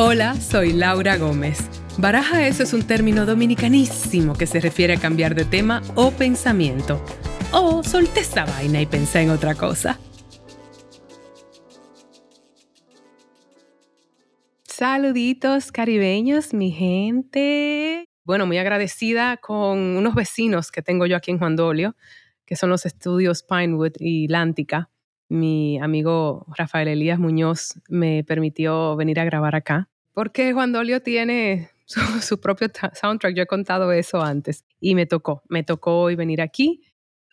Hola, soy Laura Gómez. Baraja eso es un término dominicanísimo que se refiere a cambiar de tema o pensamiento. O solté esta vaina y pensé en otra cosa. Saluditos caribeños, mi gente. Bueno, muy agradecida con unos vecinos que tengo yo aquí en Juan Dolio, que son los estudios Pinewood y Lántica mi amigo Rafael Elías Muñoz me permitió venir a grabar acá, porque Juan Dolio tiene su, propio soundtrack, yo he contado eso antes, y me tocó, me tocó hoy venir aquí.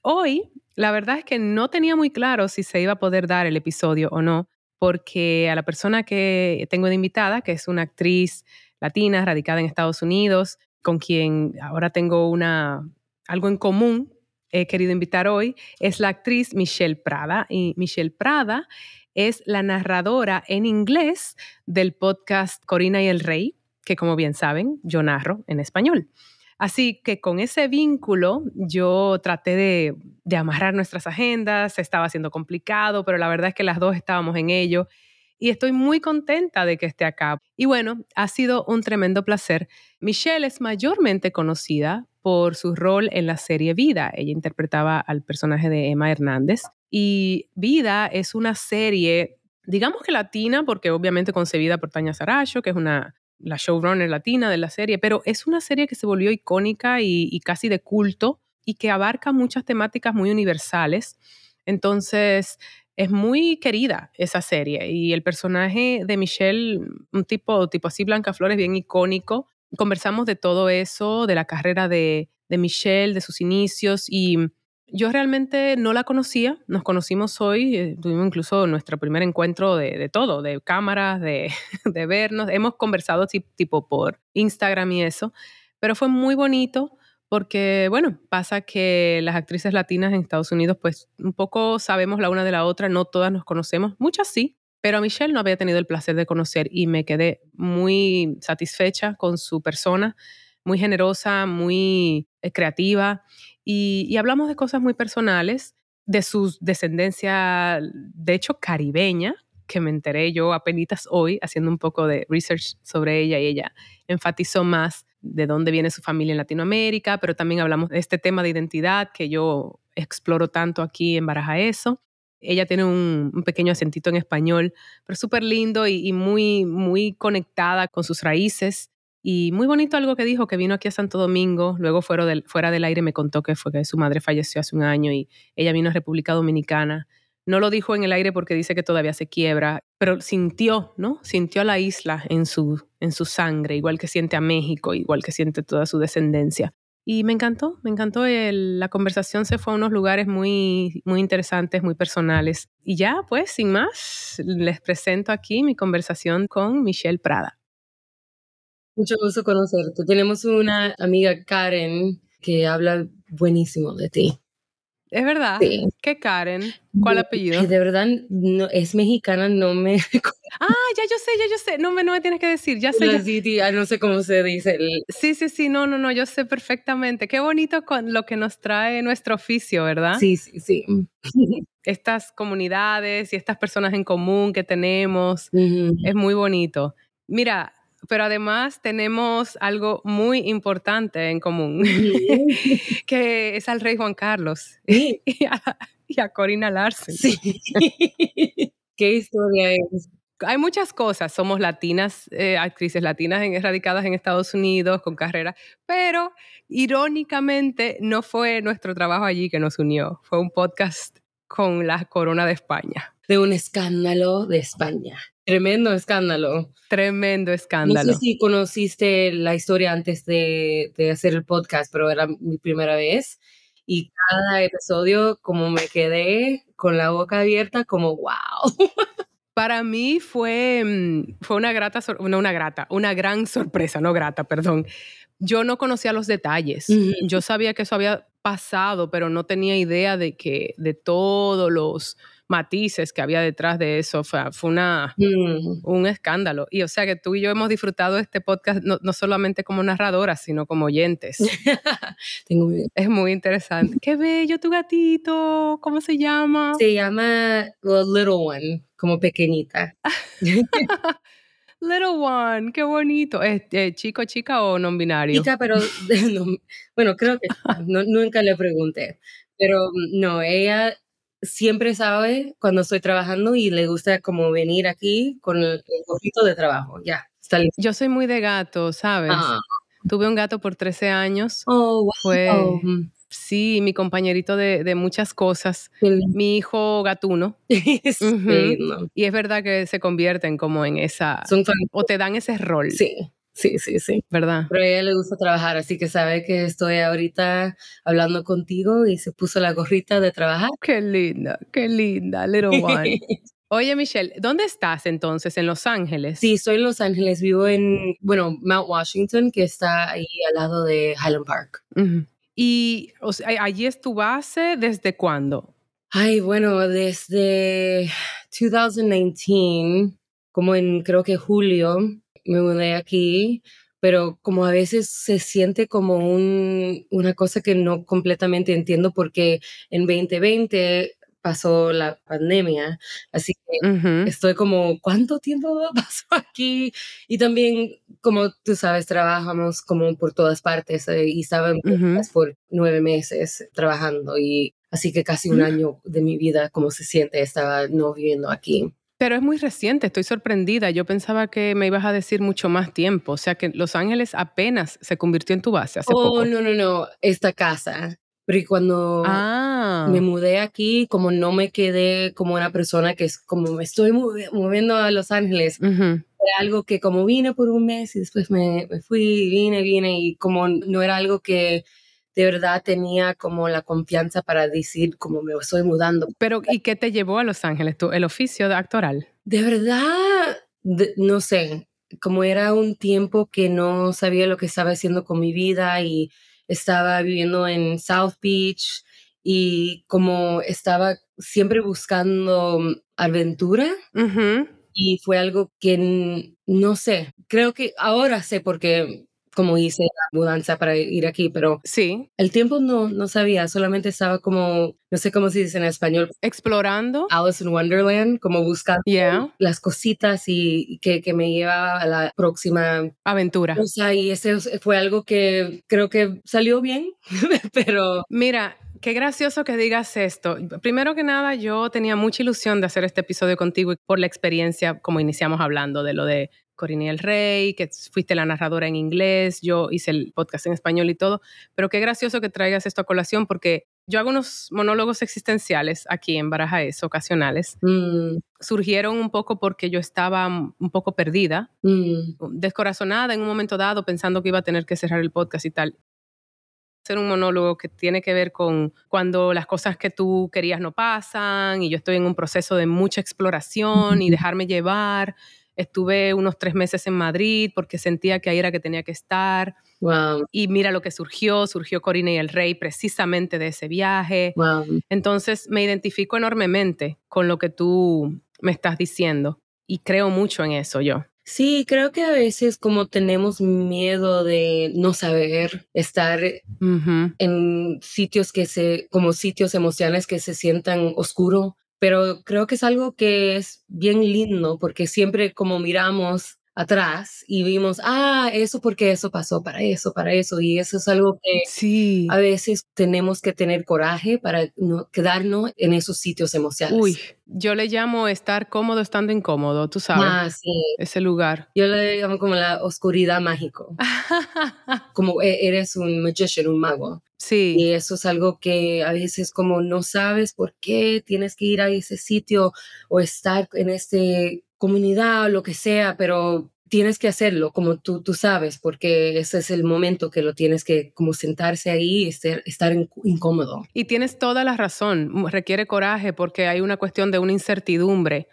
Hoy, la verdad es que no tenía muy claro si se iba a poder dar el episodio o no, porque a la persona que tengo de invitada, que es una actriz latina radicada en Estados Unidos, con quien ahora tengo una, algo en común, querido invitar hoy es la actriz Michelle Prada. Y Michelle Prada es la narradora en inglés del podcast Corina y el Rey, que como bien saben, yo narro en español. Así que con ese vínculo yo traté de, amarrar nuestras agendas, estaba siendo complicado, pero la verdad es que las dos estábamos en ello y estoy muy contenta de que esté acá. Y bueno, ha sido un tremendo placer. Michelle es mayormente conocida por su rol en la serie Vida. Ella interpretaba al personaje de Emma Hernández. Y Vida es una serie, digamos que latina, porque obviamente concebida por Tania Saracho, que es una la showrunner latina de la serie, pero es una serie que se volvió icónica y, y casi de culto y que abarca muchas temáticas muy universales. Entonces, es muy querida esa serie y el personaje de Michelle, un tipo, tipo así Blanca Flores, bien icónico, conversamos de todo eso, de la carrera de, Michelle, de sus inicios y yo realmente no la conocía, nos conocimos hoy, eh, tuvimos incluso nuestro primer encuentro de, todo, de cámaras, de, de, vernos, hemos conversado tipo por Instagram y eso, pero fue muy bonito porque, bueno, pasa que las actrices latinas en Estados Unidos, pues un poco sabemos la una de la otra, no todas nos conocemos, muchas sí, pero a Michelle no había tenido el placer de conocer y me quedé muy satisfecha con su persona, muy generosa, muy eh, creativa y, hablamos de cosas muy personales, de su descendencia, de hecho, caribeña, que me enteré yo apenas hoy haciendo un poco de research sobre ella y ella enfatizó más de dónde viene su familia en Latinoamérica, pero también hablamos de este tema de identidad que yo exploro tanto aquí en Baraja Eso. Ella tiene un, pequeño acentito en español, pero súper lindo y, muy, muy conectada con sus raíces. Y muy bonito algo que dijo, que vino aquí a Santo Domingo, luego fuera del, fuera del aire me contó que fue que su madre falleció hace un año y ella vino a República Dominicana. No lo dijo en el aire porque dice que todavía se quiebra, pero sintió, ¿no? Sintió a la isla en su, en su sangre, igual que siente a México, igual que siente toda su descendencia. Y me encantó, me encantó. la conversación se fue a unos lugares muy, muy interesantes, muy personales. Y ya, pues, sin más, les presento aquí mi conversación con Michelle Prada. Mucho gusto conocerte. Tenemos una amiga, Karen, que habla buenísimo de ti. Es verdad. Sí. ¿Qué Karen? ¿Cuál apellido? De verdad, no, es mexicana, no me. ah, ya yo sé, ya yo sé. No me, no me tienes que decir, ya sé. Ya... no sé cómo se dice. Sí, sí, sí, no, no, no, yo sé perfectamente. Qué bonito con lo que nos trae nuestro oficio, ¿verdad? Sí, sí, sí. Estas comunidades y estas personas en común que tenemos, es muy bonito. Mira, pero además tenemos algo muy importante en común, que es al rey Juan Carlos y, a, Corina Larsen. Sí. ¿Qué historia es? Hay muchas cosas, somos latinas, eh, actrices latinas en, radicadas en Estados Unidos con carrera, pero irónicamente no fue nuestro trabajo allí que nos unió, fue un podcast con la Corona de España. De un escándalo de España. Tremendo escándalo. Tremendo escándalo. No sé si conociste la historia antes de, de, hacer el podcast, pero era mi primera vez. Y cada episodio, como me quedé con la boca abierta, como wow. Para mí fue, mm, fue una grata, no una grata, una gran sorpresa, no grata, perdón. Yo no conocía los detalles. Yo sabía que eso había pasado, pero no tenía idea de que de todos los matices que había detrás de eso. Fue, fue una, mm. un escándalo. Y o sea que tú y yo hemos disfrutado este podcast no, no solamente como narradoras, sino como oyentes. Tengo es muy interesante. Qué bello tu gatito. ¿Cómo se llama? Se llama Little One, como pequeñita. Little one, qué bonito. Este, ¿Chico, chica o non binario? Chica, pero no, bueno, creo que no, nunca le pregunté. Pero mm, no, ella siempre sabe cuando estoy trabajando y le gusta como venir aquí con el, el gorrito de trabajo. Ya, está listo. Yo soy muy de gato, ¿sabes? Ah. Tuve un gato por 13 años. Oh, wow. Fue, sí, mi compañerito de, de muchas cosas. Mi hijo gatuno. Sí, Ujú. no. Y es verdad que se convierten como en esa, Son o te dan ese rol, Sí, sí, sí, sí. ¿verdad? Pero a ella le gusta trabajar, así que sabe que estoy ahorita hablando contigo y se puso la gorrita de trabajar. Qué linda, qué linda, little one. Oye, Michelle, ¿dónde estás entonces? ¿En Los Ángeles? Sí, estoy en Los Ángeles, vivo en, bueno, Mount Washington, que está ahí al lado de Highland Park. Y o sea, allí es tu base desde cuándo? Ay, bueno, desde 2019, como en creo que julio, me mudé aquí, pero como a veces se siente como un, una cosa que no completamente entiendo porque en 2020 pasó la pandemia, así que estoy como, ¿cuánto tiempo pasó aquí? Y también, como tú sabes, trabajamos como por todas partes eh, y estaba en por nueve meses trabajando y así que casi un Mm. año de mi vida, como se siente, estaba no viviendo aquí. Pero es muy reciente, estoy sorprendida. Yo pensaba que me ibas a decir mucho más tiempo. O sea que Los Ángeles apenas se convirtió en tu base hace oh, poco. no, no, no, esta casa. Pero cuando Ah, me mudé aquí, como no me quedé como una persona que es como me estoy movi- moviendo a Los Ángeles, ujú. era algo que como vine por un mes y después me, me fui, vine, vine y como no era algo que de verdad tenía como la confianza para decir como me estoy mudando. Pero ¿y qué te llevó a Los Ángeles? ¿Tú, el oficio de actoral? De verdad, de- no sé, como era un tiempo que no sabía lo que estaba haciendo con mi vida y estaba viviendo en South Beach y como estaba siempre buscando aventura Ujú. y fue algo que no sé, creo que ahora sé porque como hice la mudanza para ir aquí, pero Sí, el tiempo no, no sabía, solamente estaba como, no sé cómo se dice en español, explorando. Alice in Wonderland, como buscando Yeah, las cositas y que, que me lleva a la próxima aventura. cosa y ese fue algo que creo que salió bien, pero Mira, qué gracioso que digas esto. Primero que nada, yo tenía mucha ilusión de hacer este episodio contigo y por la experiencia, como iniciamos hablando de lo de Corinne el Rey, que fuiste la narradora en inglés, yo hice el podcast en español y todo, pero qué gracioso que traigas esto a colación porque yo hago unos monólogos existenciales aquí en Barajaes, ocasionales. mm, Surgieron un poco porque yo estaba un poco perdida, mm, descorazonada en un momento dado, pensando que iba a tener que cerrar el podcast y tal. Hacer un monólogo que tiene que ver con cuando las cosas que tú querías no pasan y yo estoy en un proceso de mucha exploración y dejarme llevar. Estuve unos tres meses en Madrid porque sentía que ahí era que tenía que estar. wow, Y mira lo que surgió, surgió Corina y el Rey precisamente de ese viaje. wow. Entonces me identifico enormemente con lo que tú me estás diciendo y creo mucho en eso yo. Sí, creo que a veces como tenemos miedo de no saber estar en sitios que se, como sitios emocionales que se sientan oscuros, pero creo que es algo que es bien lindo porque siempre como miramos atrás y vimos, ah, eso porque eso pasó para eso, para eso, y eso es algo que Sí. a veces tenemos que tener coraje para no quedarnos en esos sitios emocionales. Uy, yo le llamo estar cómodo estando incómodo, tú sabes, Ah, sí. ese lugar. Yo le llamo como la oscuridad mágico, como e- eres un magician, un mago. Sí, Y eso es algo que a veces como no sabes por qué tienes que ir a ese sitio o estar en esta comunidad o lo que sea, pero tienes que hacerlo como tú, tú sabes, porque ese es el momento que lo tienes que como sentarse ahí y estar, estar in- incómodo. y tienes toda la razón, requiere coraje porque hay una cuestión de una incertidumbre,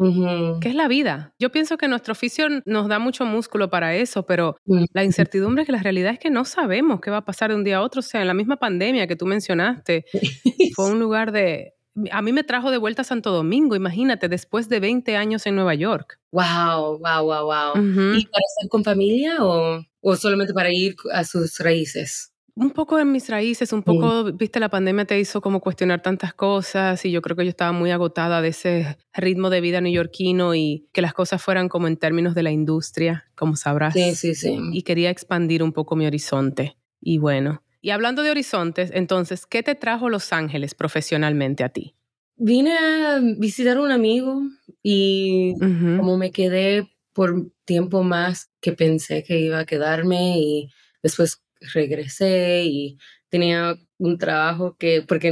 que es la vida. Yo pienso que nuestro oficio nos da mucho músculo para eso, pero la incertidumbre que la realidad es que no sabemos qué va a pasar de un día a otro, o sea, en la misma pandemia que tú mencionaste, fue un lugar de... A mí me trajo de vuelta a Santo Domingo, imagínate, después de 20 años en Nueva York. Wow, wow, wow, wow. ¿Y para estar con familia o, o solamente para ir a sus raíces? un poco en mis raíces, un Mm. poco, viste, la pandemia te hizo como cuestionar tantas cosas y yo creo que yo estaba muy agotada de ese ritmo de vida neoyorquino y que las cosas fueran como en términos de la industria, como sabrás. Sí, sí, sí. Y quería expandir un poco mi horizonte. Y bueno, y hablando de horizontes, entonces, ¿qué te trajo Los Ángeles profesionalmente a ti? Vine a visitar a un amigo y Ujú. como me quedé por tiempo más que pensé que iba a quedarme y después regresé y tenía un trabajo que porque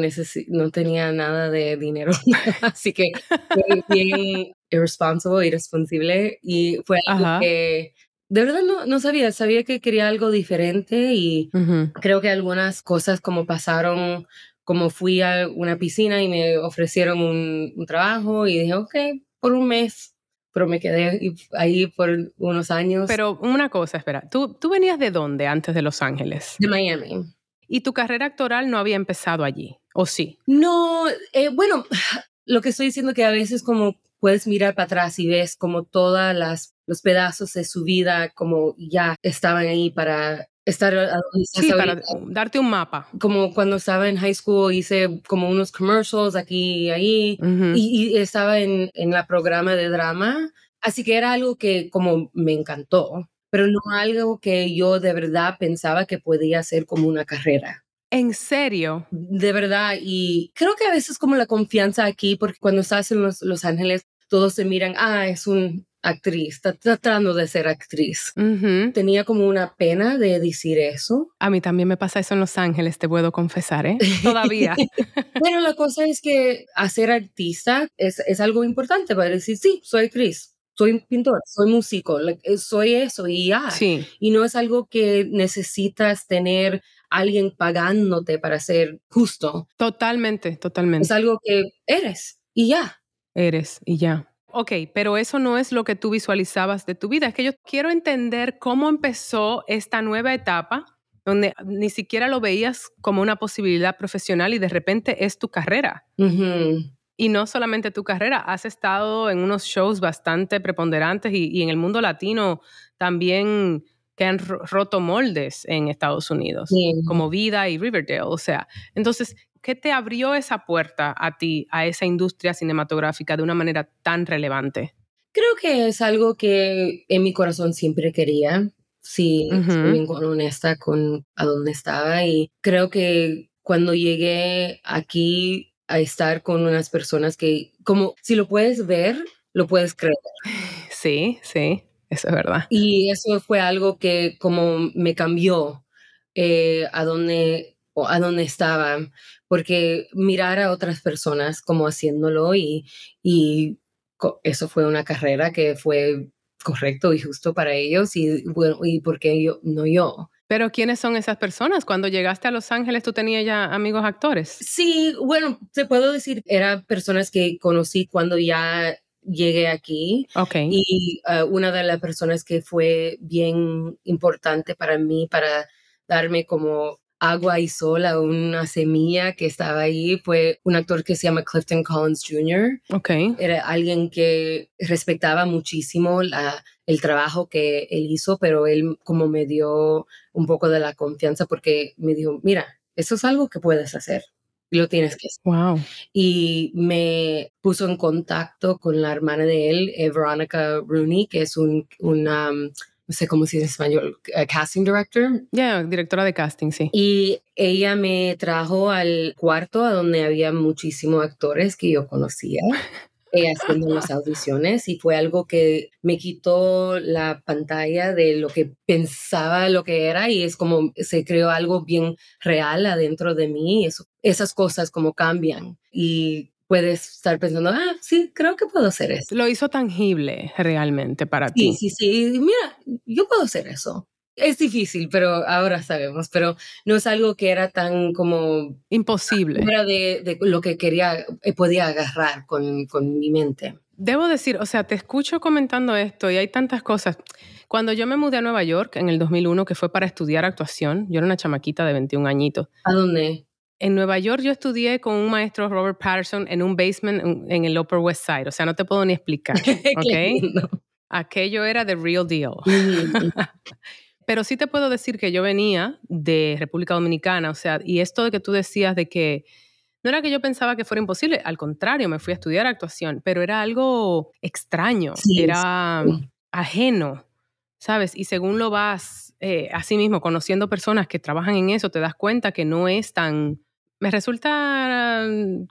no tenía nada de dinero así que fue bien irresponsible irresponsable y fue algo Ajá. que de verdad no, no sabía sabía que quería algo diferente y creo que algunas cosas como pasaron, como fui a una piscina y me ofrecieron un, un trabajo y dije, ok, por un mes, pero me quedé ahí por unos años Pero una cosa, espera, ¿tú, ¿tú venías de dónde antes de Los Ángeles? de Miami. ¿Y tu carrera actoral no había empezado allí? ¿O sí? No, eh, bueno, lo que estoy diciendo que a veces como puedes mirar para atrás y ves como todas las los pedazos de su vida como ya estaban ahí para estar a donde estás Sí, para ahorita. darte un mapa. como cuando estaba en high school hice como unos commercials aquí y ahí y estaba en, en la programa de drama, así que era algo que como me encantó, pero no algo que yo de verdad pensaba que podía ser como una carrera. ¿En serio? De verdad, y creo que a veces como la confianza aquí, porque cuando estás en Los, Los Ángeles, todos se miran, ah, es un actriz, está tratando de ser actriz. Tenía como una pena de decir eso, A mí también me pasa eso en Los Ángeles, te puedo confesar, ¿eh? Todavía. Pero la cosa es que hacer artista es, es algo importante para decir, sí, soy actriz, soy pintor, soy músico, eh, soy eso y ya. Sí, Y no es algo que necesitas tener alguien pagándote para ser justo. totalmente, Es totalmente. algo que eres y ya. Eres y ya. Ok, pero eso no es lo que tú visualizabas de tu vida. Es que yo quiero entender cómo empezó esta nueva etapa donde ni siquiera lo veías como una posibilidad profesional y de repente es tu carrera. Y no solamente tu carrera, has estado en unos shows bastante preponderantes y, y en el mundo latino también que han ro- roto moldes en Estados Unidos, como Vida y Riverdale. O sea, entonces, ¿qué te abrió esa puerta a ti, a esa industria cinematográfica de una manera tan relevante? Creo que es algo que en mi corazón siempre quería, si Ujú. soy bien honesta con a dónde estaba. Y creo que cuando llegué aquí a estar con unas personas que, como si lo puedes ver, lo puedes creer. Sí, sí, eso es verdad. Y eso fue algo que como me cambió eh, a donde o a donde estaba, porque mirar a otras personas como haciéndolo y, y eso fue una carrera que fue correcto y justo para ellos y bueno, y porque yo, no yo. Pero ¿quiénes son esas personas? Cuando llegaste a Los Ángeles, ¿tú tenías ya amigos actores? Sí, bueno, te puedo decir, eran personas que conocí cuando ya llegué aquí Ok. Y uh, una de las personas que fue bien importante para mí, para darme como agua y sol a una semilla que estaba ahí, fue un actor que se llama Clifton Collins Jr. ok. Era alguien que respetaba muchísimo la, el trabajo que él hizo, pero él como me dio un poco de la confianza porque me dijo, mira, eso es algo que puedes hacer. Lo tienes que hacer Wow. y me puso en contacto con la hermana de él, eh, Veronica Rooney, que es un, una, um, no sé cómo se dice en español, eh, casting director. Ya, directora de casting, sí. Y ella me trajo al cuarto a donde había muchísimos actores que yo conocía. eh, haciendo las audiciones y fue algo que me quitó la pantalla de lo que pensaba lo que era y es como se creó algo bien real adentro de mí. Eso, esas cosas como cambian y puedes estar pensando, ah, sí, creo que puedo hacer eso. Lo hizo tangible realmente para Sí, ti. sí, sí, mira, yo puedo hacer eso. Es difícil, pero ahora sabemos, pero no es algo que era tan como Imposible. fuera de, de lo que quería, eh, podía agarrar con, con mi mente. Debo decir, o sea, te escucho comentando esto y hay tantas cosas. Cuando yo me mudé a Nueva York en el 2001, que fue para estudiar actuación, yo era una chamaquita de 21 añitos. ¿A dónde? En Nueva York yo estudié con un maestro Robert Patterson en un basement en, en el Upper West Side. O sea, no te puedo ni explicar. ¿ok? Aquello era the real deal. Pero sí te puedo decir que yo venía de República Dominicana, o sea, y esto de que tú decías de que no era que yo pensaba que fuera imposible, al contrario, me fui a estudiar actuación, pero era algo extraño, era ajeno, ¿sabes? Y según lo vas, eh, así mismo, conociendo personas que trabajan en eso, te das cuenta que no es tan... Me resulta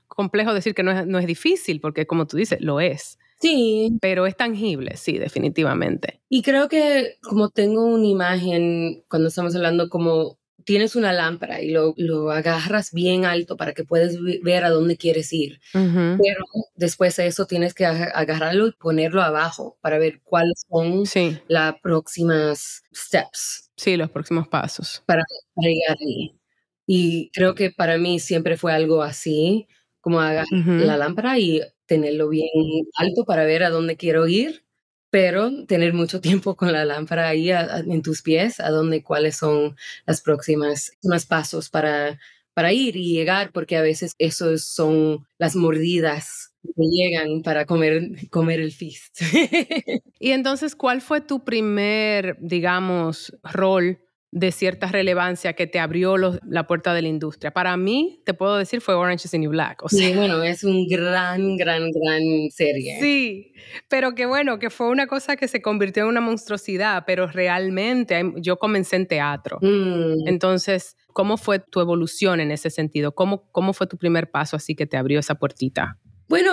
complejo decir que no es, no es difícil, porque como tú dices, lo es. Sí. Pero es tangible, sí, definitivamente. Y creo que como tengo una imagen, cuando estamos hablando como tienes una lámpara y lo, lo, agarras bien alto para que puedas ver a dónde quieres ir. Pero después de eso tienes que agarrarlo y ponerlo abajo para ver cuáles son las próximas steps. Sí, los próximos pasos. Para, llegar ahí. Y creo que para mí siempre fue algo así, como agarrar la lámpara y tenerlo bien alto para ver a dónde quiero ir pero tener mucho tiempo con la lámpara ahí en tus pies, a dónde, cuáles son las próximas más pasos para, para ir y llegar, porque a veces esos son las mordidas que llegan para comer, comer el feast. y entonces, ¿cuál fue tu primer, digamos, rol de cierta relevancia que te abrió la puerta de la industria. Para mí, te puedo decir, fue Orange is the New Black. O sí, bueno, es un gran, gran, gran serie. Sí, pero que bueno, que fue una cosa que se convirtió en una monstruosidad, pero realmente yo comencé en teatro. Mm. Entonces, ¿cómo fue tu evolución en ese sentido? ¿Cómo, ¿Cómo fue tu primer paso así que te abrió esa puertita? Bueno,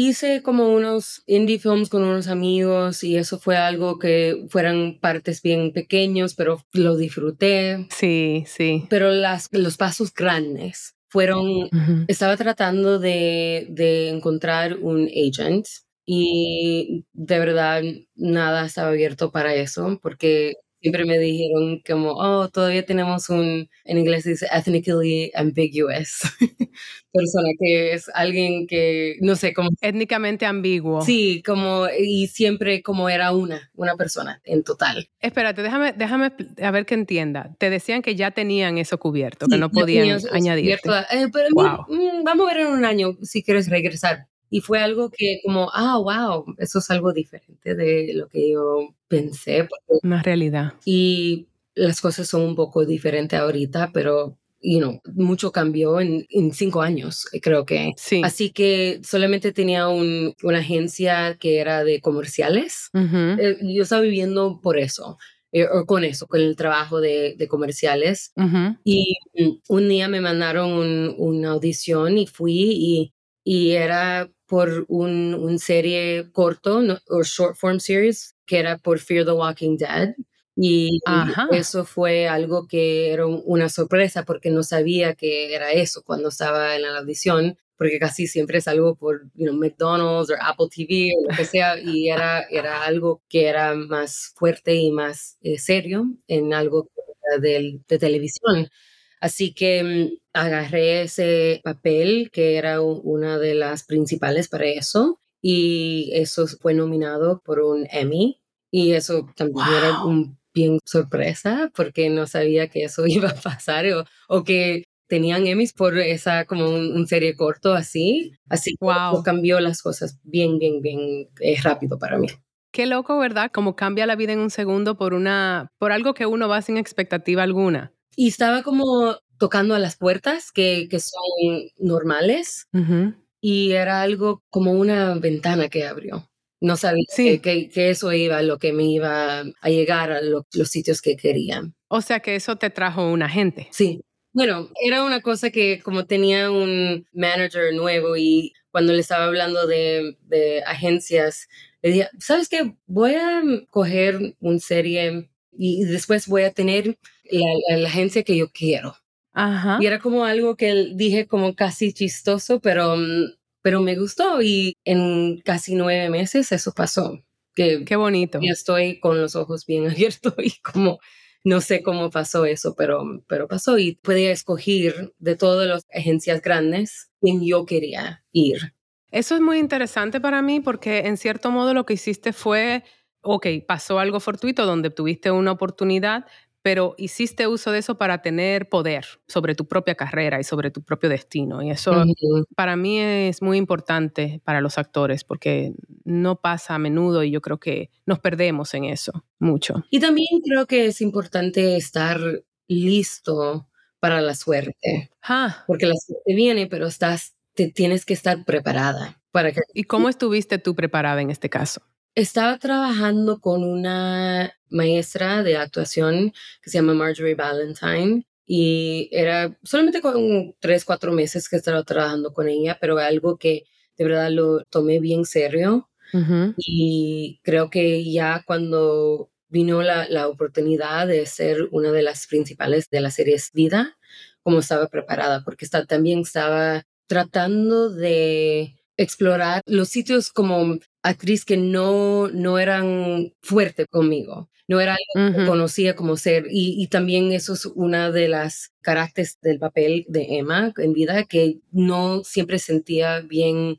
Hice como unos indie films con unos amigos y eso fue algo que fueran partes bien pequeños, pero lo disfruté. Sí, sí. Pero las, los pasos grandes fueron, estaba tratando de, de encontrar un agent y de verdad nada estaba abierto para eso porque siempre me dijeron como, oh, todavía tenemos un, en inglés dice ethnically ambiguous, persona que es alguien que, no sé, como... Étnicamente ambiguo. Sí, como, y siempre como era una, una persona en total. Espérate, déjame, déjame, a ver que entienda. Te decían que ya tenían eso cubierto, que no podían añadir. Eh, mm, vamos a ver en un año si quieres regresar. Y fue algo que como, ah, wow, eso es algo diferente de lo que yo pensé. Una realidad. Y las cosas son un poco diferentes ahorita, pero you know, mucho cambió en, en, cinco años, creo que. Sí. Así que solamente tenía un, una agencia que era de comerciales. Eh, yo estaba viviendo por eso. Eh, o con eso, con el trabajo de, de comerciales. Y un día me mandaron un, una audición y fui y, y era por un, un serie corto o short form series que era por Fear the Walking Dead. Y eso fue algo que era una sorpresa porque no sabía que era eso cuando estaba en la audición, porque casi siempre es algo por you know, McDonald's o Apple TV o lo que sea, y era, era algo que era más fuerte y más eh, serio en algo de, de televisión. Así que mm, agarré ese papel que era una de las principales para eso y eso fue nominado por un Emmy y eso también era un bien sorpresa porque no sabía que eso iba a pasar o, que tenían Emmys por esa como un, serie corto así, así que cambió las cosas bien, bien, bien eh, rápido para mí. Qué loco, ¿verdad? Como cambia la vida en un segundo por una, por algo que uno va sin expectativa alguna. Y estaba como tocando a las puertas que, que son normales y era algo como una ventana que abrió. No sabía que, que, eso iba, lo que me iba a llegar a los sitios que querían. O sea que eso te trajo un agente. Sí. Bueno, era una cosa que como tenía un manager nuevo y cuando le estaba hablando de, de agencias, le dije, ¿sabes qué? Voy a coger una serie y después voy a tener la, agencia que yo quiero. Ajá. Y era como algo que dije como casi chistoso, pero, mm, pero me gustó y en casi nueve meses eso pasó. Que Qué bonito. Yo estoy con los ojos bien abiertos y como no sé cómo pasó eso, pero, pero pasó y pude escoger de todas las agencias grandes quien yo quería ir. Eso es muy interesante para mí porque en cierto modo lo que hiciste fue ok, pasó algo fortuito donde tuviste una oportunidad, pero hiciste uso de eso para tener poder sobre tu propia carrera y sobre tu propio destino. Y eso para mí es muy importante para los actores porque no pasa a menudo y yo creo que nos perdemos en eso mucho. Y también creo que es importante estar listo para la suerte. Porque la suerte viene, pero estás, te tienes que estar preparada para que... ¿Y cómo estuviste tú preparada en este caso? Estaba trabajando con una maestra de actuación que se llama Marjorie Valentine y era solamente con tres, cuatro meses que estaba trabajando con ella, pero algo que de verdad lo tomé bien serio. Y creo que ya cuando vino la, la, oportunidad de ser una de las principales de la serie Vida, como estaba preparada, porque está, también estaba tratando de explorar los sitios como actriz que no, no eran fuerte conmigo, no era algo que conocía como ser. Y, y, también eso es una de las caracteres del papel de Emma en vida, que no siempre sentía bien,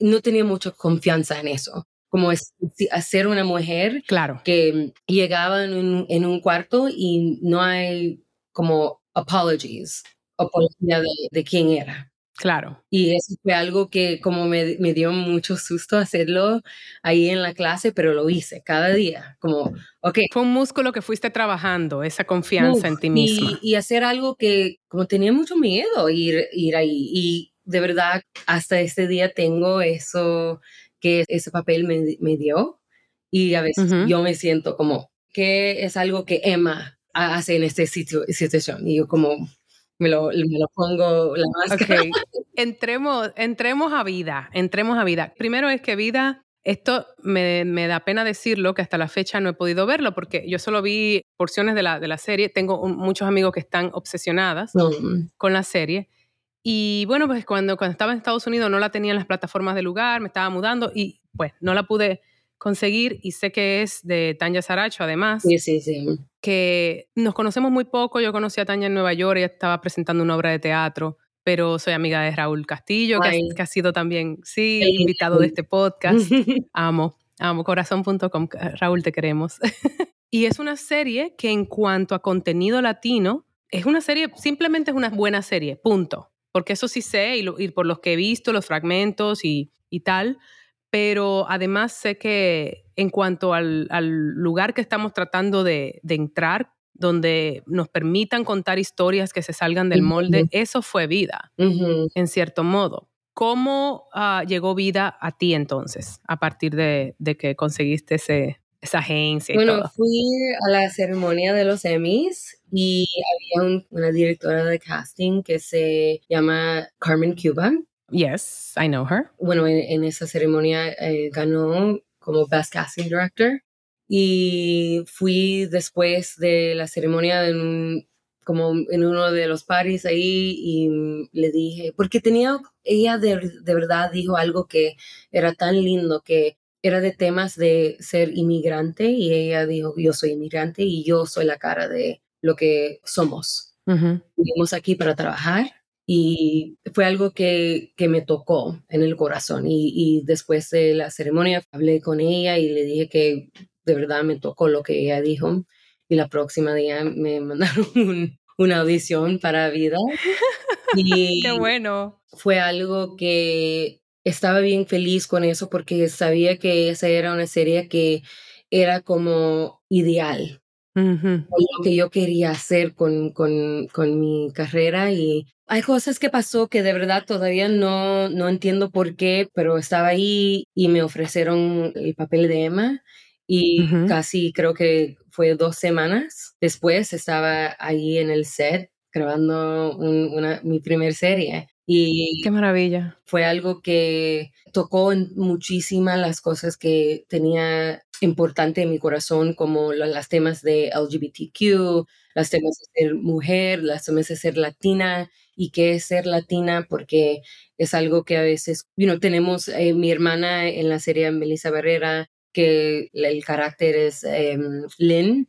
no tenía mucha confianza en eso. Como es, hacer una mujer claro. que llegaba en un, en un cuarto y no hay como apologies, apología de, de quién era. Claro. Y eso fue algo que como me, me, dio mucho susto hacerlo ahí en la clase, pero lo hice cada día, como, ok. Fue un músculo que fuiste trabajando, esa confianza en ti misma. Y, y, hacer algo que como tenía mucho miedo ir, ir ahí. Y de verdad, hasta este día tengo eso que ese papel me, me dio. Y a veces yo me siento como, que es algo que Emma hace en este sitio, situación? Y yo como, me lo, me lo pongo la máscara. Entremos, entremos a vida, entremos a vida. Primero es que vida, esto me, me, da pena decirlo, que hasta la fecha no he podido verlo, porque yo solo vi porciones de la, de la serie. Tengo muchos amigos que están obsesionadas con la serie. Y bueno, pues cuando, cuando estaba en Estados Unidos no la tenía en las plataformas del lugar, me estaba mudando y pues no la pude conseguir y sé que es de Tanya Saracho además. Sí, sí, sí. Que nos conocemos muy poco, yo conocí a Tanya en Nueva York, ella estaba presentando una obra de teatro, pero soy amiga de Raúl Castillo, que ha, sido también, sí, invitado de este podcast. amo, amo, corazón.com, Raúl, te queremos. y es una serie que en cuanto a contenido latino, es una serie, simplemente es una buena serie, punto. Porque eso sí sé, y, por los que he visto, los fragmentos y, y tal, pero además sé que en cuanto al, lugar que estamos tratando de, entrar, donde nos permitan contar historias que se salgan del molde, eso fue vida, en cierto modo. ¿Cómo ah, llegó vida a ti entonces, a partir de, que conseguiste ese, esa agencia? bueno, fui a la ceremonia de los Emmys y había una directora de casting que se llama Carmen Cuban Yes, I know her. Bueno, en, esa ceremonia eh, ganó como Best Casting Director y fui después de la ceremonia en, como en uno de los paris ahí y le dije, porque tenía, ella de, de verdad dijo algo que era tan lindo que era de temas de ser inmigrante y ella dijo, yo soy inmigrante y yo soy la cara de lo que somos. Vivimos aquí para trabajar y fue algo que, que, me tocó en el corazón. Y, y, después de la ceremonia hablé con ella y le dije que de verdad me tocó lo que ella dijo. Y la próxima día me mandaron una audición para vida. Y Qué bueno. Fue algo que estaba bien feliz con eso porque sabía que esa era una serie que era como ideal. Lo que yo quería hacer con, con, con mi carrera y hay cosas que pasó que de verdad todavía no, no entiendo por qué, pero estaba ahí y me ofrecieron el papel de Emma y casi creo que fue dos semanas después estaba ahí en el set grabando una, mi primer serie. Y Qué maravilla. Fue algo que tocó en muchísimas las cosas que tenía importante en mi corazón, como las temas de LGBTQ, las temas de ser mujer, las temas de ser latina y qué es ser latina, porque es algo que a veces, you tenemos eh, mi hermana en la serie Melissa Barrera, que el carácter es em, Lynn,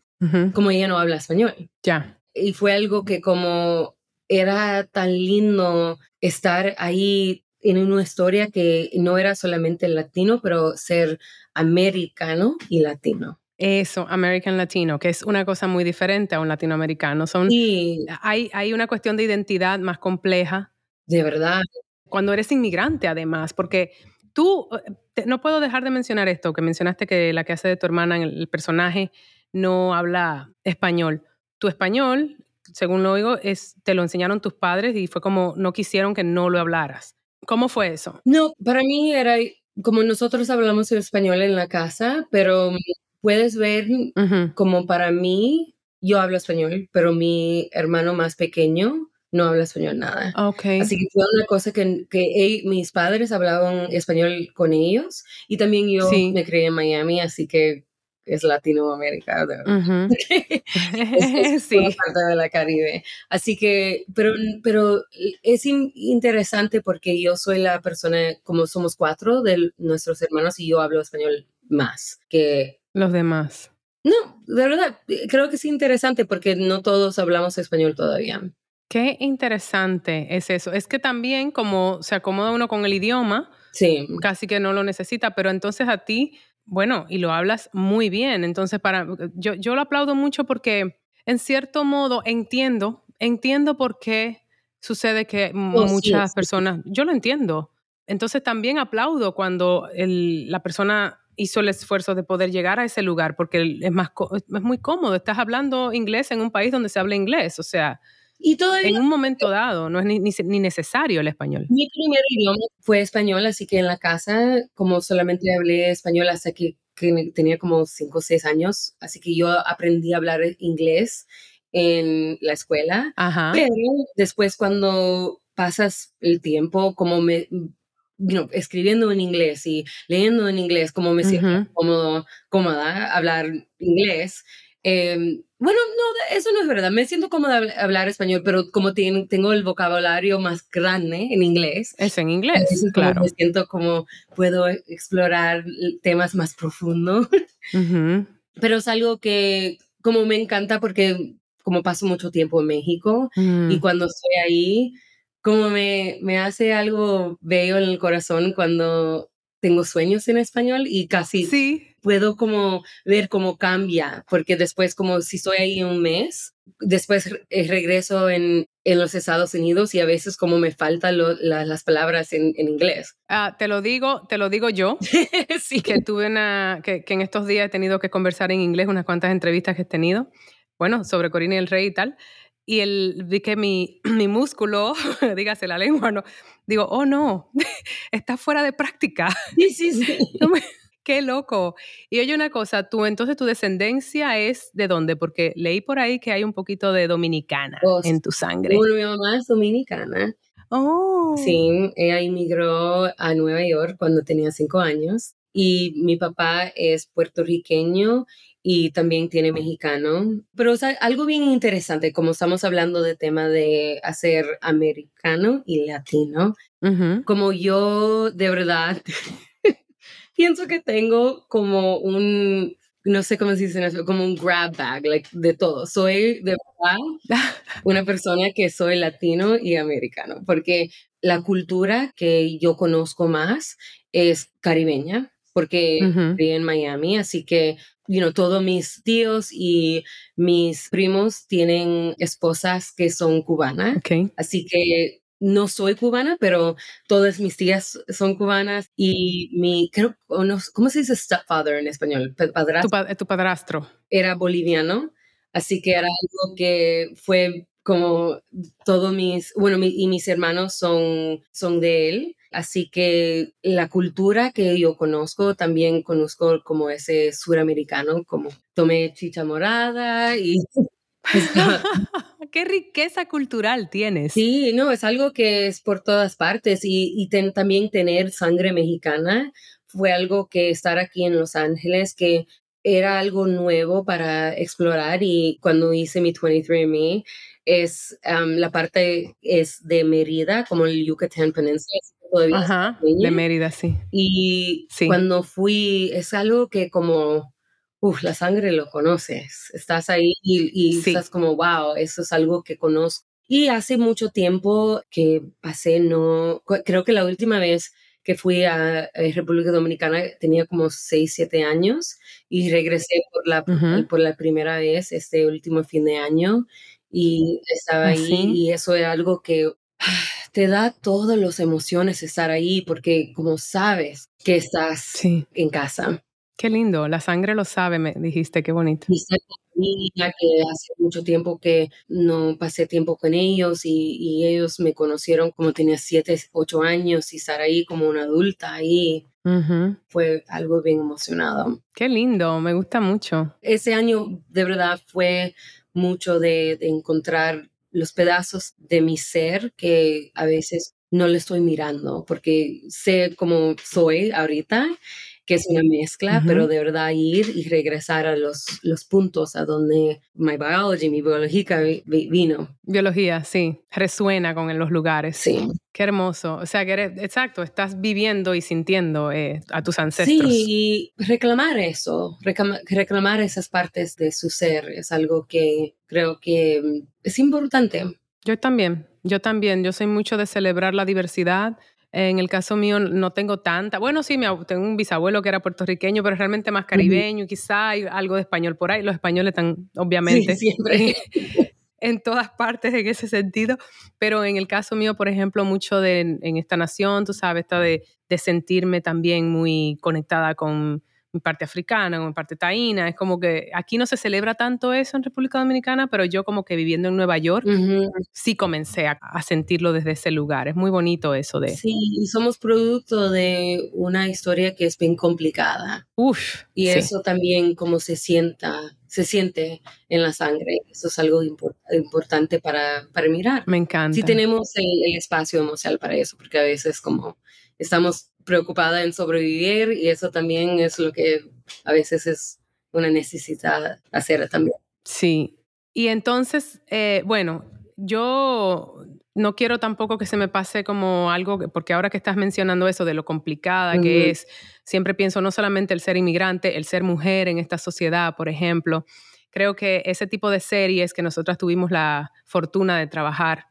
como ella no habla español. Ya. Y fue algo que como era tan lindo estar ahí en una historia que no era solamente latino, pero ser americano y latino. Eso, American Latino, que es una cosa muy diferente a un latinoamericano. Son, Sí, hay, hay una cuestión de identidad más compleja de verdad. cuando eres inmigrante, además, porque tú, eh, te- no puedo dejar de mencionar esto, que mencionaste que la que hace de tu hermana, el, el personaje, no habla español. Tu español, según lo oigo, es, te lo enseñaron tus padres y fue como no quisieron que no lo hablaras. ¿Cómo fue eso? No, para mí era como nosotros hablamos en español en la casa, pero puedes ver como para mí, yo hablo español, pero mi hermano más pequeño no habla español nada. Ok. Así que fue una cosa que, que mis padres hablaban español con ellos y también yo Sí. me crié en Miami, así que es Latinoamérica, de verdad. Ujú. es, es sí. parte de la Caribe. Así que, pero, pero es in- interesante porque yo soy la persona, como somos cuatro de nuestros hermanos y yo hablo español más que... Los demás. No, de verdad, creo que es interesante porque no todos hablamos español todavía. Qué interesante es eso. Es que también como se acomoda uno con el idioma, Sí, casi que no lo necesita, pero entonces a ti, bueno, y lo hablas muy bien. Entonces, para yo, yo lo aplaudo mucho porque en cierto modo entiendo, entiendo por qué sucede que Oh, muchas sí. personas, yo lo entiendo. Entonces también aplaudo cuando el- la persona hizo el esfuerzo de poder llegar a ese lugar, porque es, más, es muy cómodo. Estás hablando inglés en un país donde se habla inglés, o sea, Y todavía en un momento dado, no es ni, ni, ni necesario el español. mi primer idioma fue español, así que en la casa, como solamente hablé español hasta que, que tenía como 5 o 6 años, así que yo aprendí a hablar inglés en la escuela. Ajá. Pero después cuando pasas el tiempo, como me, you know, escribiendo en inglés y leyendo en inglés, como me siento Ujú. cómodo, cómoda hablar inglés. eh, bueno, no, eso no es verdad. Me siento cómoda habl- hablar español, pero como ten- tengo el vocabulario más grande en inglés, Es en inglés, claro. me siento como puedo explorar temas más profundos. Ujú. pero es algo que como me encanta porque como paso mucho tiempo en México, y Mm. cuando estoy ahí, como me, me hace algo bello en el corazón cuando tengo sueños en español y casi Sí, puedo como ver cómo cambia, porque después como si estoy ahí un mes, después eh, regreso en, en los Estados Unidos y a veces como me faltan lo- la- las palabras en, en inglés. Ah, te lo digo, te lo digo yo, sí. que tuve una, que, que en estos días he tenido que conversar en inglés unas cuantas entrevistas que he tenido, bueno, sobre Corina y el Rey y tal, y el, vi que mi, mi músculo, dígase la lengua, no, digo, oh no, está fuera de práctica. sí, sí, sí. Qué loco. Y oye una cosa, tú entonces tu descendencia es de dónde? Porque leí por ahí que hay un poquito de dominicana Oh, en tu sangre. Bueno, mi mamá es dominicana. Oh. Sí, ella inmigró a Nueva York cuando tenía cinco años y mi papá es puertorriqueño y también tiene mexicano. Pero o sea, algo bien interesante, como estamos hablando de tema de hacer americano y latino, como yo de verdad pienso que tengo como un, no sé cómo se dice, como un grab bag, like, de todo. Soy de verdad una persona que soy latino y americano, porque la cultura que yo conozco más es caribeña, porque viví en Miami, así que, you know, todos mis tíos y mis primos tienen esposas que son cubanas, Ok. así que no soy cubana, pero todas mis tías son cubanas y mi, creo, ¿cómo se dice stepfather en español? Pa- Tu, Padrastro pa- tu padrastro. era boliviano, así que era algo que fue como todos mis, bueno, mi- y mis hermanos son, son de él, así que la cultura que yo conozco, también conozco como ese suramericano, como tomé chicha morada y... Qué riqueza cultural tienes. Sí, no, es algo que es por todas partes y, y ten- también tener sangre mexicana fue algo que estar aquí en Los Ángeles, que era algo nuevo para explorar y cuando hice mi 23andMe, es, am, la parte es de Mérida, como el Yucatán Peninsula, todavía Ajá. De Mérida, sí. Y Sí. cuando fui, es algo que como, uff, la sangre lo conoces. Estás ahí y, y Sí. estás como, wow, eso es algo que conozco. Y hace mucho tiempo que pasé, no, creo que la última vez que fui a, República Dominicana, tenía como 6, 7 años y regresé por la, por la primera vez este último fin de año y estaba ahí y eso es algo que te da todas las emociones estar ahí porque como sabes que estás en casa. Qué lindo, la sangre lo sabe, me dijiste, qué bonito. Mi familia, que hace mucho tiempo que no pasé tiempo con ellos y, ellos me conocieron como tenía siete, ocho años y estar ahí como una adulta ahí fue algo bien emocionado. Qué lindo, me gusta mucho. Ese año de verdad fue mucho de, de encontrar los pedazos de mi ser que a veces no le estoy mirando porque sé cómo soy ahorita que es una mezcla, pero de verdad ir y regresar a los, los puntos a donde my biology, mi biológica vino. Biología, sí, resuena con los lugares. Sí. Qué hermoso. O sea, que eres, exacto, estás viviendo y sintiendo eh, a tus ancestros. Sí, y reclamar eso, reclamar esas partes de su ser es algo que creo que mm, es importante. Yo también, yo también. Yo soy mucho de celebrar la diversidad en el caso mío no tengo tanta. Bueno, sí, tengo un bisabuelo que era puertorriqueño, pero realmente más caribeño, quizá hay algo de español por ahí. Los españoles están, obviamente, siempre. en todas partes en ese sentido. Pero en el caso mío, por ejemplo, mucho de en esta nación, tú sabes, está de, de sentirme también muy conectada con mi parte africana, con mi parte taína. Es como que aquí no se celebra tanto eso en República Dominicana, pero yo como que viviendo en Nueva York, sí comencé a, sentirlo desde ese lugar. Es muy bonito eso de... Sí, y somos producto de una historia que es bien complicada. Uf. Y eso también como se sienta, se siente en la sangre. Eso es algo importante para, para mirar. Me encanta. Sí tenemos el, el espacio emocional para eso, porque a veces como estamos preocupada en sobrevivir y eso también es lo que a veces es una necesidad hacer también. Sí. Y entonces, eh, bueno, yo no quiero tampoco que se me pase como algo, porque ahora que estás mencionando eso de lo complicada que es, siempre pienso no solamente el ser inmigrante, el ser mujer en esta sociedad, por ejemplo. Creo que ese tipo de series que nosotras tuvimos la fortuna de trabajar,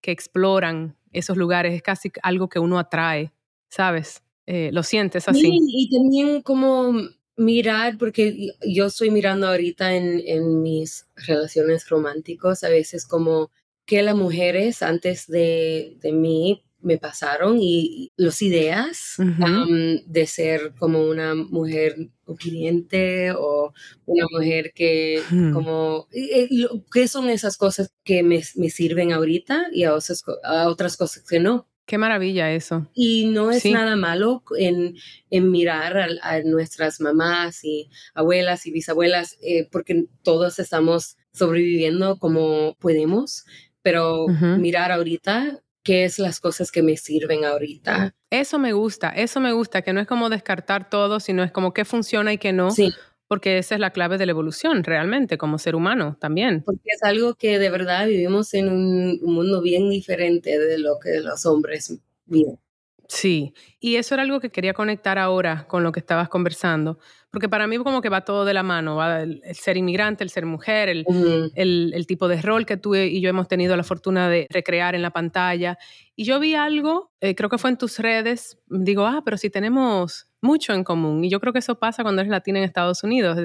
que exploran esos lugares, es casi algo que uno atrae ¿sabes? Eh, lo sientes así. Sí, y también como mirar, porque yo estoy mirando ahorita en, en mis relaciones románticas, a veces como que las mujeres antes de, de mí me pasaron y las ideas de ser como una mujer obediente o una mujer que como qué son esas cosas que me, me sirven ahorita y a a otras cosas que no Qué maravilla eso. Y no es nada malo en, en mirar a, nuestras mamás y abuelas y bisabuelas, eh, porque todos estamos sobreviviendo como podemos, pero mirar ahorita qué es las cosas que me sirven ahorita. Eso me gusta, eso me gusta, que no es como descartar todo, sino es como qué funciona y qué no. Sí porque esa es la clave de la evolución realmente, como ser humano también. Porque es algo que de verdad vivimos en un, mundo bien diferente de lo que los hombres viven. Sí, y eso era algo que quería conectar ahora con lo que estabas conversando, porque para mí como que va todo de la mano, va el, ser inmigrante, el ser mujer, el, el, tipo de rol que tú y yo hemos tenido la fortuna de recrear en la pantalla. Y yo vi algo, eh, creo que fue en tus redes, digo, ah, pero si tenemos mucho en común. Y yo creo que eso pasa cuando eres latina en Estados Unidos.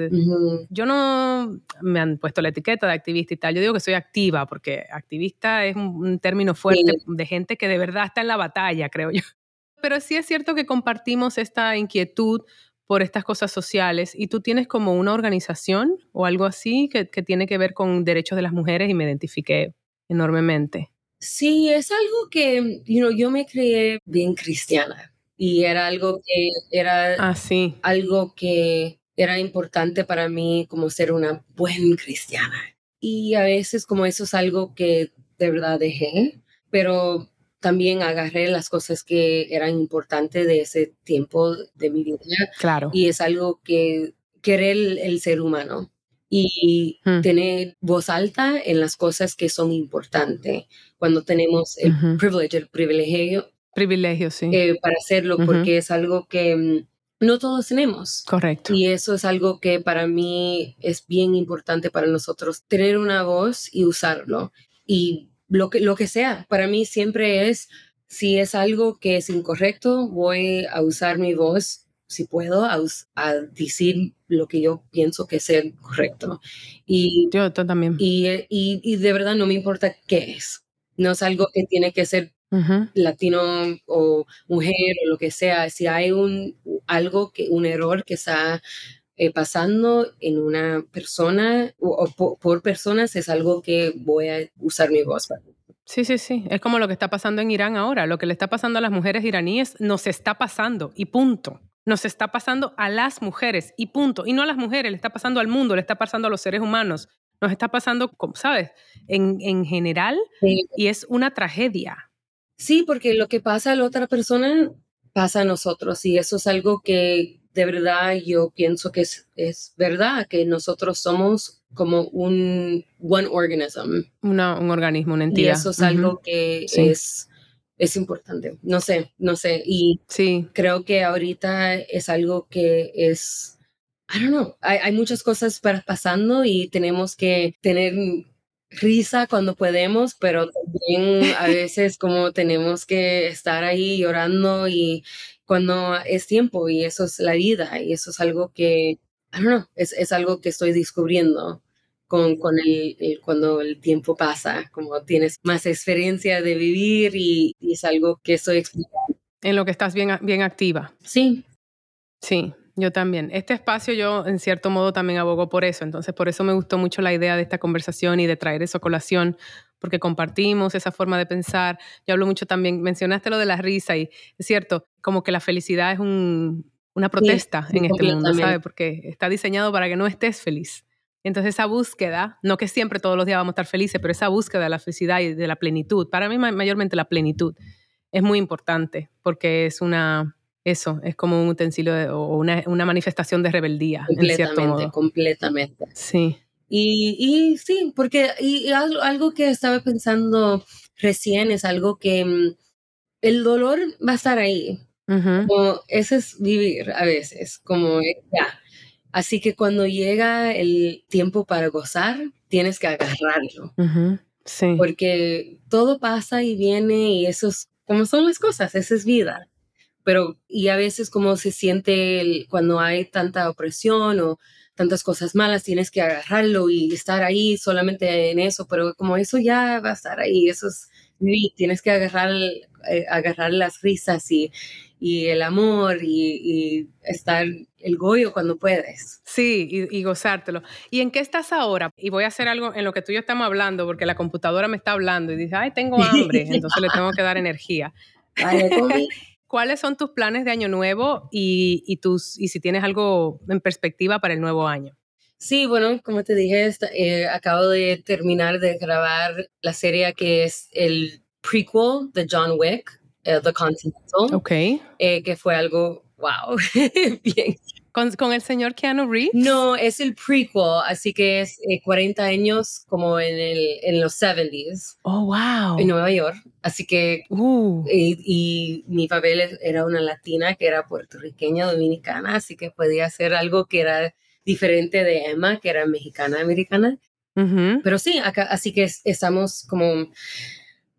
Yo no me han puesto la etiqueta de activista y tal. Yo digo que soy activa, porque activista es un, término fuerte de gente que de verdad está en la batalla, creo yo. Pero sí es cierto que compartimos esta inquietud por estas cosas sociales y tú tienes como una organización o algo así que, que tiene que ver con derechos de las mujeres y me identifiqué enormemente. Sí, es algo que you yo me creé bien cristiana y era algo que era ah, algo que era importante para mí como ser una buena cristiana. Y a veces como eso es algo que de verdad dejé, pero también agarré las cosas que eran importantes de ese tiempo de mi vida. Claro. Y es algo que querer el, ser humano y hmm. tener voz alta en las cosas que son importantes. Cuando tenemos el privilege, el privilegio Privilegio, sí. Eh, para hacerlo, porque es algo que mm, no todos tenemos. Correcto. Y eso es algo que para mí es bien importante para nosotros, tener una voz y usarlo. Y lo que, lo que sea, para mí siempre es si es algo que es incorrecto, voy a usar mi voz, si puedo, a, a decir lo que yo pienso que es correcto. Y, yo también. Y, y, y, de verdad no me importa qué es. No es algo que tiene que ser latino o mujer o lo que sea. Si hay un algo que un error que está eh, pasando en una persona o, por, personas es algo que voy a usar mi voz para. Sí, sí, sí. Es como lo que está pasando en Irán ahora. Lo que le está pasando a las mujeres iraníes nos está pasando y punto. Nos está pasando a las mujeres y punto. Y no a las mujeres, le está pasando al mundo, le está pasando a los seres humanos. Nos está pasando, ¿sabes? En, en general y es una tragedia. Sí, porque lo que pasa a la otra persona pasa a nosotros y eso es algo que de verdad yo pienso que es, es verdad, que nosotros somos como un one organism. Una, un organismo, una entidad. Y eso es algo que es, es importante. No sé, no sé. Y sí. creo que ahorita es algo que es, I don't know, hay, hay muchas cosas para pasando y tenemos que tener risa cuando podemos, pero también a veces como tenemos que estar ahí llorando y cuando es tiempo y eso es la vida y eso es algo que, I don't know, es, es algo que estoy descubriendo con, con el, cuando el tiempo pasa, como tienes más experiencia de vivir y, y es algo que estoy explicando. En lo que estás bien, bien activa. Sí. Sí, yo también. Este espacio yo en cierto modo también abogo por eso, entonces por eso me gustó mucho la idea de esta conversación y de traer eso a colación, porque compartimos esa forma de pensar. Yo hablo mucho también, mencionaste lo de la risa y es cierto, como que la felicidad es un, una protesta en este mundo, ¿sabes? Porque está diseñado para que no estés feliz. Entonces esa búsqueda, no que siempre todos los días vamos a estar felices, pero esa búsqueda de la felicidad y de la plenitud, para mí mayormente la plenitud, es muy importante porque es una eso, es como un utensilio o una, una, manifestación de rebeldía, en cierto modo. Completamente. Sí. Y, y sí, porque y algo, que estaba pensando recién es algo que mm, el dolor va a estar ahí. Como ese es vivir a veces, como ya. Así que cuando llega el tiempo para gozar, tienes que agarrarlo. Sí. Porque todo pasa y viene y eso es como son las cosas, esa es vida pero y a veces como se siente cuando hay tanta opresión o tantas cosas malas, tienes que agarrarlo y estar ahí solamente en eso, pero como eso ya va a estar ahí, eso es, tienes que agarrar, eh, agarrar las risas y, y el amor y, estar el goyo cuando puedes. Sí, y, y, gozártelo. ¿Y en qué estás ahora? Y voy a hacer algo en lo que tú y yo estamos hablando, porque la computadora me está hablando y dice, ay, tengo hambre, entonces le tengo que dar energía. Vale, ¿Cuáles son tus planes de año nuevo y, tus, y si tienes algo en perspectiva para el nuevo año? Sí, bueno, como te dije, eh, acabo de terminar de grabar la serie que es el prequel de John Wick, eh, The Continental. Ok. Eh, que fue algo, wow, bien ¿Con, el señor Keanu Reeves? No, es el prequel, así que es 40 eh, años como en, el, en los 70s. Oh, wow. En Nueva York. Así que, uh. y, mi papel era una latina que era puertorriqueña, dominicana, así que podía hacer algo que era diferente de Emma, que era mexicana, americana. Pero sí, acá, así que estamos como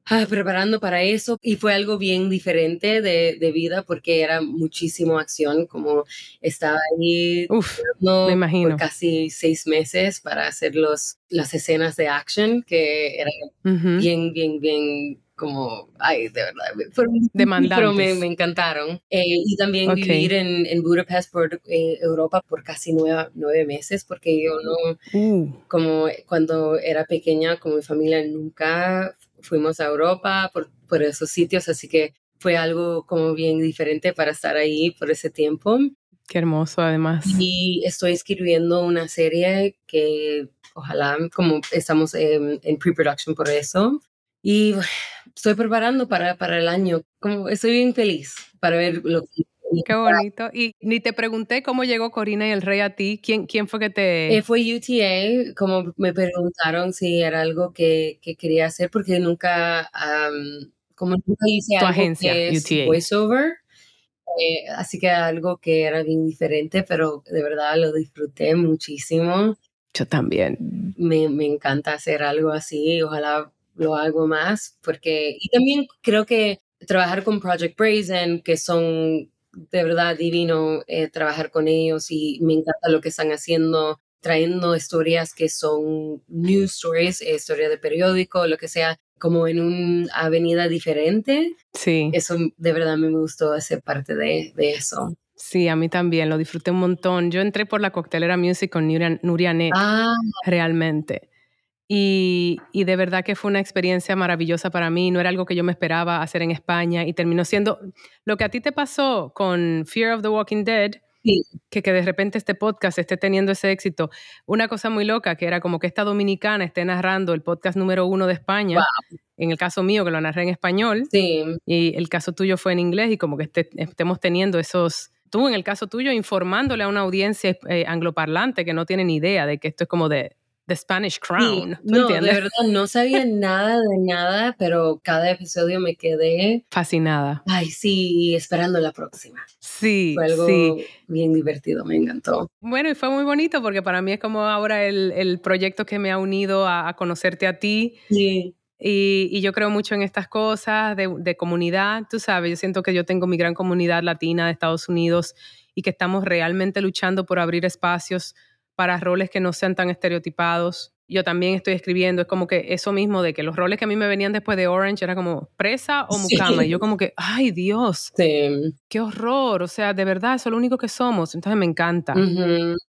Ah, preparando para eso y fue algo bien diferente de, de, vida porque era muchísimo acción, como estaba ahí Uf, me imagino. por casi seis meses para hacer los, las escenas de action que eran bien, bien, bien como, ay, de verdad, fueron pero me, me encantaron. Eh, y también vivir en, en, Budapest por eh, Europa por casi nueve, nueve, meses, porque yo no, uh. como cuando era pequeña, con mi familia nunca fuimos a Europa por, por esos sitios, así que fue algo como bien diferente para estar ahí por ese tiempo. Qué hermoso, además. Y estoy escribiendo una serie que ojalá, como estamos en, pre-production por eso. Y estoy preparando para, para el año. Como estoy bien feliz para ver lo que Qué bonito. Y ni te pregunté cómo llegó Corina y el Rey a ti. ¿Quién, quién fue que te...? Eh, fue UTA, como me preguntaron si era algo que, que quería hacer, porque nunca, como nunca hice tu agencia, UTA. voiceover. Eh, así que algo que era bien diferente, pero de verdad lo disfruté muchísimo. Yo también. Me, me encanta hacer algo así, ojalá lo hago más, porque, y también creo que trabajar con Project Brazen, que son de verdad divino eh, trabajar con ellos y me encanta lo que están haciendo, trayendo historias que son news stories, eh, historias de periódico, lo que sea, como en una avenida diferente. Sí. Eso de verdad me gustó hacer parte de, de eso. Sí, a mí también, lo disfruté un montón. Yo entré por la coctelera music con Nuria, Nuria Neck, Ah, realmente. Y, y de verdad que fue una experiencia maravillosa para mí. No era algo que yo me esperaba hacer en España y terminó siendo lo que a ti te pasó con Fear of the Walking Dead, sí, que, que de repente este podcast esté teniendo ese éxito. Una cosa muy loca que era como que esta dominicana esté narrando el podcast número uno de España. En el caso mío, que lo narré en español, sí, y el caso tuyo fue en inglés y como que este- estemos teniendo esos, tú en el caso tuyo informándole a una audiencia eh, angloparlante que no tiene ni idea de que esto es como de The Spanish. Crown. ¿Tú No, de verdad no sabía nada de nada, pero cada episodio me quedé, Fascinada. ay, sí, esperando la próxima. Sí, Fue algo sí. bien divertido, me encantó. Bueno, y fue muy bonito porque para mí es como ahora el, el proyecto que me ha unido a, a conocerte a ti Sí, y, y yo creo mucho en estas cosas de, de comunidad. Tú sabes, yo siento que yo tengo mi gran comunidad latina de Estados Unidos y que estamos realmente luchando por abrir espacios para roles que no sean tan estereotipados. Yo también estoy escribiendo, es como que eso mismo de que los roles que a mí me venían después de Orange era como presa o Sí. mucama. Y yo como que, ay Dios, sí. qué horror. O sea, de verdad, eso es lo único que somos. Entonces me encanta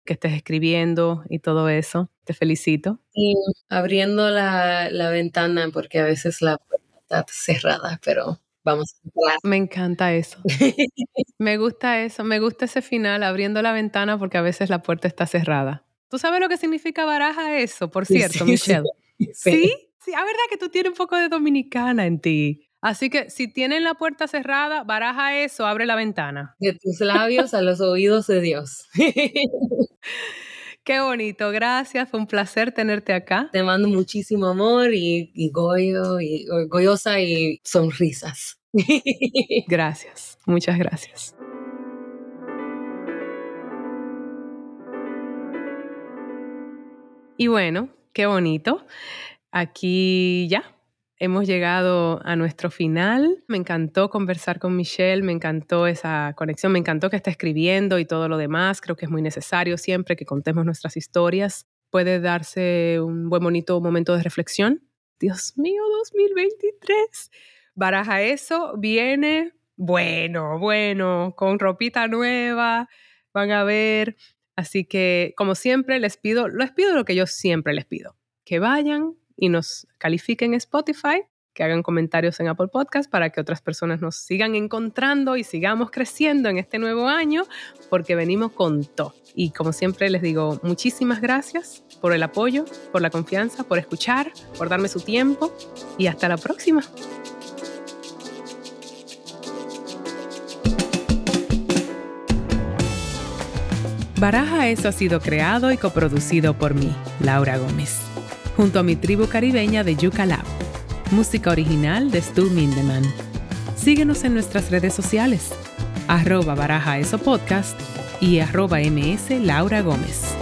que estés escribiendo y todo eso. Te felicito. Sí, abriendo la, la ventana porque a veces la puerta está cerrada, pero vamos a entrar. Me encanta eso. Me gusta eso. Me gusta ese final, abriendo la ventana porque a veces la puerta está cerrada. ¿Tú sabes lo que significa baraja eso, por Sí, cierto, sí, Michelle? sí. ¿Sí? Sí, a verdad que tú tienes un poco de dominicana en ti. Así que si tienen la puerta cerrada, baraja eso, abre la ventana. De tus labios a los oídos de Dios. Qué bonito, gracias. Fue un placer tenerte acá. Te mando muchísimo amor y, y goyo y orgullosa y sonrisas. Gracias, muchas gracias. Y bueno, qué bonito. Aquí ya hemos llegado a nuestro final. Me encantó conversar con Michelle, me encantó esa conexión, me encantó que esté escribiendo y todo lo demás. Creo que es muy necesario siempre que contemos nuestras historias. Puede darse un buen bonito momento de reflexión. Dios mío, 2023. Baraja eso, viene bueno, bueno, con ropita nueva, van a ver. Así que, como siempre, les pido, les pido lo que yo siempre les pido, que vayan y nos califiquen en Spotify, que hagan comentarios en Apple Podcast para que otras personas nos sigan encontrando y sigamos creciendo en este nuevo año, porque venimos con todo. Y como siempre les digo, muchísimas gracias por el apoyo, por la confianza, por escuchar, por darme su tiempo y hasta la próxima. Baraja Eso ha sido creado y coproducido por mí, Laura Gómez, junto a mi tribu caribeña de Yuca Lab. Música original de Stu Mindeman. Síguenos en nuestras redes sociales, arroba Baraja Eso Podcast y arroba ms Laura Gómez.